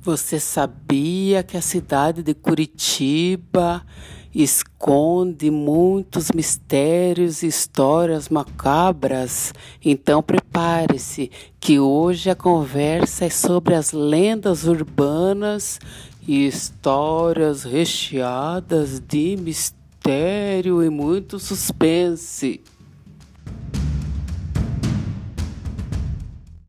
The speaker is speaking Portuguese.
Você sabia que a cidade de Curitiba esconde muitos mistérios e histórias macabras? Então prepare-se, que hoje a conversa é sobre as lendas urbanas e histórias recheadas de mistério e muito suspense.